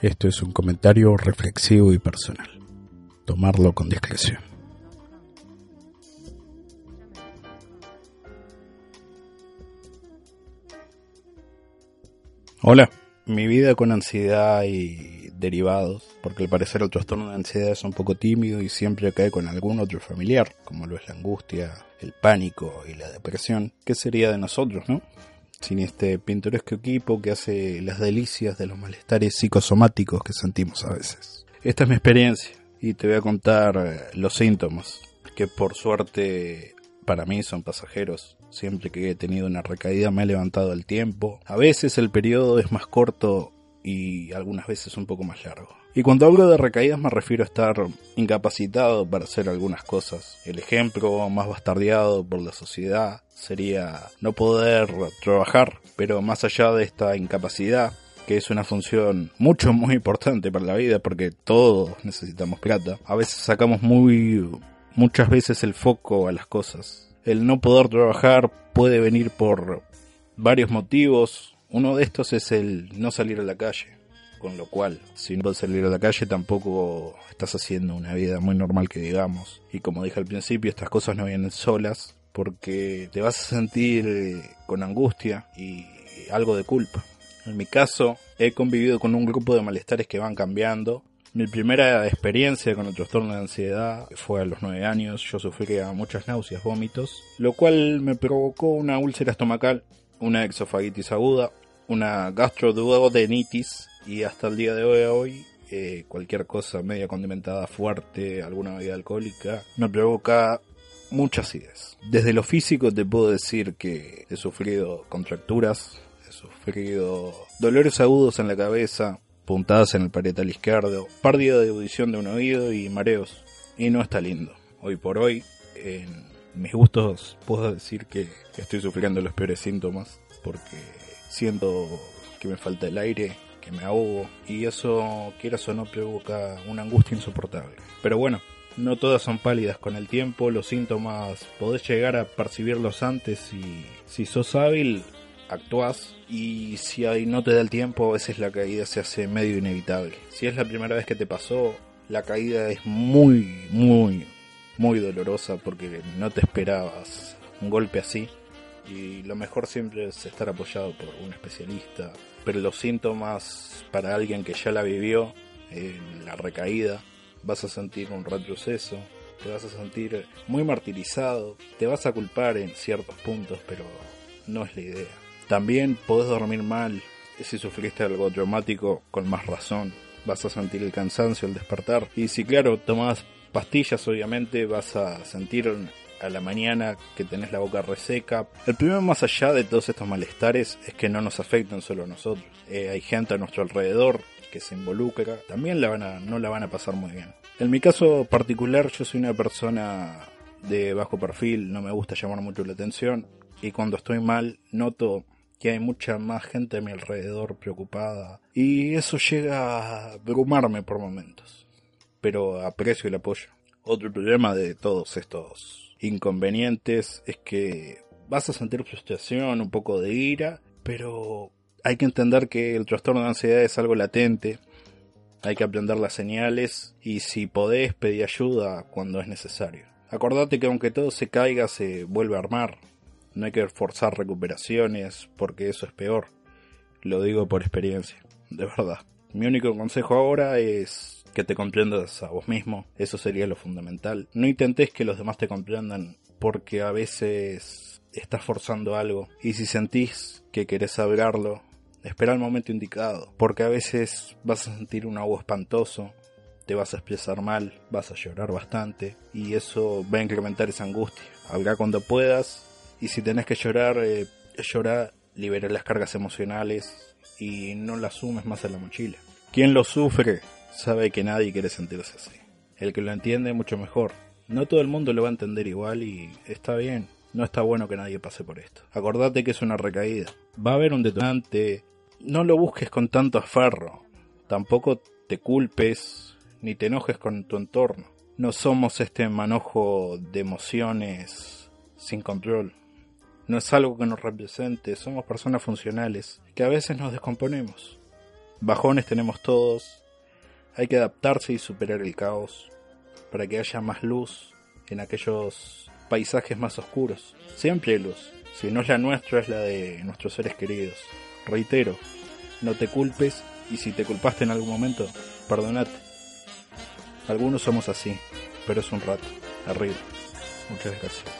Esto es un comentario reflexivo y personal. Tomarlo con discreción. Hola, mi vida con ansiedad y derivados, porque al parecer el trastorno de ansiedad es un poco tímido y siempre cae con algún otro familiar, como lo es la angustia, el pánico y la depresión. ¿Qué sería de nosotros, no? Sin este pintoresco equipo que hace las delicias de los malestares psicosomáticos que sentimos a veces. Esta es mi experiencia y te voy a contar eh, los síntomas, que por suerte para mí son pasajeros. Siempre que he tenido una recaída me he levantado al tiempo. A veces el periodo es más corto y algunas veces un poco más largo. Y cuando hablo de recaídas me refiero a estar incapacitado para hacer algunas cosas. El ejemplo más bastardeado por la sociedad sería no poder trabajar, pero más allá de esta incapacidad, que es una función mucho muy importante para la vida porque todos necesitamos plata, a veces sacamos muy muchas veces el foco a las cosas. El no poder trabajar puede venir por varios motivos. Uno de estos es el no salir a la calle con lo cual, si no puedes salir a la calle, tampoco estás haciendo una vida muy normal que digamos. Y como dije al principio, estas cosas no vienen solas porque te vas a sentir eh, con angustia y algo de culpa. En mi caso, he convivido con un grupo de malestares que van cambiando. Mi primera experiencia con el trastorno de ansiedad fue a los 9 años. Yo sufría muchas náuseas, vómitos, lo cual me provocó una úlcera estomacal, una exofagitis aguda, una gastroduodenitis y hasta el día de hoy, hoy eh, cualquier cosa media condimentada fuerte, alguna bebida alcohólica, me provoca muchas ideas. Desde lo físico te puedo decir que he sufrido contracturas, he sufrido dolores agudos en la cabeza, puntadas en el parietal izquierdo, pérdida de audición de un oído y mareos. Y no está lindo. Hoy por hoy, en mis gustos, puedo decir que estoy sufriendo los peores síntomas porque siento que me falta el aire, me ahogo y eso, quieras o no, provoca una angustia insoportable. Pero bueno, no todas son pálidas con el tiempo, los síntomas podés llegar a percibirlos antes y si sos hábil, actúas y si ahí no te da el tiempo, a veces la caída se hace medio inevitable. Si es la primera vez que te pasó, la caída es muy, muy, muy dolorosa porque no te esperabas un golpe así y lo mejor siempre es estar apoyado por un especialista. Pero los síntomas para alguien que ya la vivió, en la recaída, vas a sentir un retroceso, te vas a sentir muy martirizado, te vas a culpar en ciertos puntos, pero no es la idea. También podés dormir mal, si sufriste algo traumático, con más razón. Vas a sentir el cansancio al despertar. Y si claro, tomas pastillas, obviamente vas a sentir a la mañana que tenés la boca reseca. El primero más allá de todos estos malestares es que no nos afectan solo a nosotros. Eh, hay gente a nuestro alrededor que se involucra, también la van a, no la van a pasar muy bien. En mi caso particular yo soy una persona de bajo perfil, no me gusta llamar mucho la atención y cuando estoy mal noto que hay mucha más gente a mi alrededor preocupada y eso llega a abrumarme por momentos. Pero aprecio el apoyo. Otro problema de todos estos inconvenientes es que vas a sentir frustración, un poco de ira, pero hay que entender que el trastorno de ansiedad es algo latente, hay que aprender las señales y si podés pedir ayuda cuando es necesario. Acordate que aunque todo se caiga se vuelve a armar, no hay que forzar recuperaciones porque eso es peor, lo digo por experiencia, de verdad. Mi único consejo ahora es que te comprendas a vos mismo, eso sería lo fundamental. No intentes que los demás te comprendan porque a veces estás forzando algo y si sentís que querés hablarlo, espera el momento indicado, porque a veces vas a sentir un agua espantoso, te vas a expresar mal, vas a llorar bastante y eso va a incrementar esa angustia. Habla cuando puedas y si tenés que llorar, eh, llorar, libera las cargas emocionales y no la sumes más a la mochila. Quien lo sufre sabe que nadie quiere sentirse así. El que lo entiende mucho mejor. No todo el mundo lo va a entender igual y está bien. No está bueno que nadie pase por esto. Acordate que es una recaída. Va a haber un detonante. No lo busques con tanto aferro. Tampoco te culpes ni te enojes con tu entorno. No somos este manojo de emociones sin control. No es algo que nos represente, somos personas funcionales que a veces nos descomponemos. Bajones tenemos todos, hay que adaptarse y superar el caos para que haya más luz en aquellos paisajes más oscuros. Siempre hay luz, si no es la nuestra es la de nuestros seres queridos. Reitero, no te culpes y si te culpaste en algún momento, perdonate. Algunos somos así, pero es un rato. Arriba. Muchas gracias.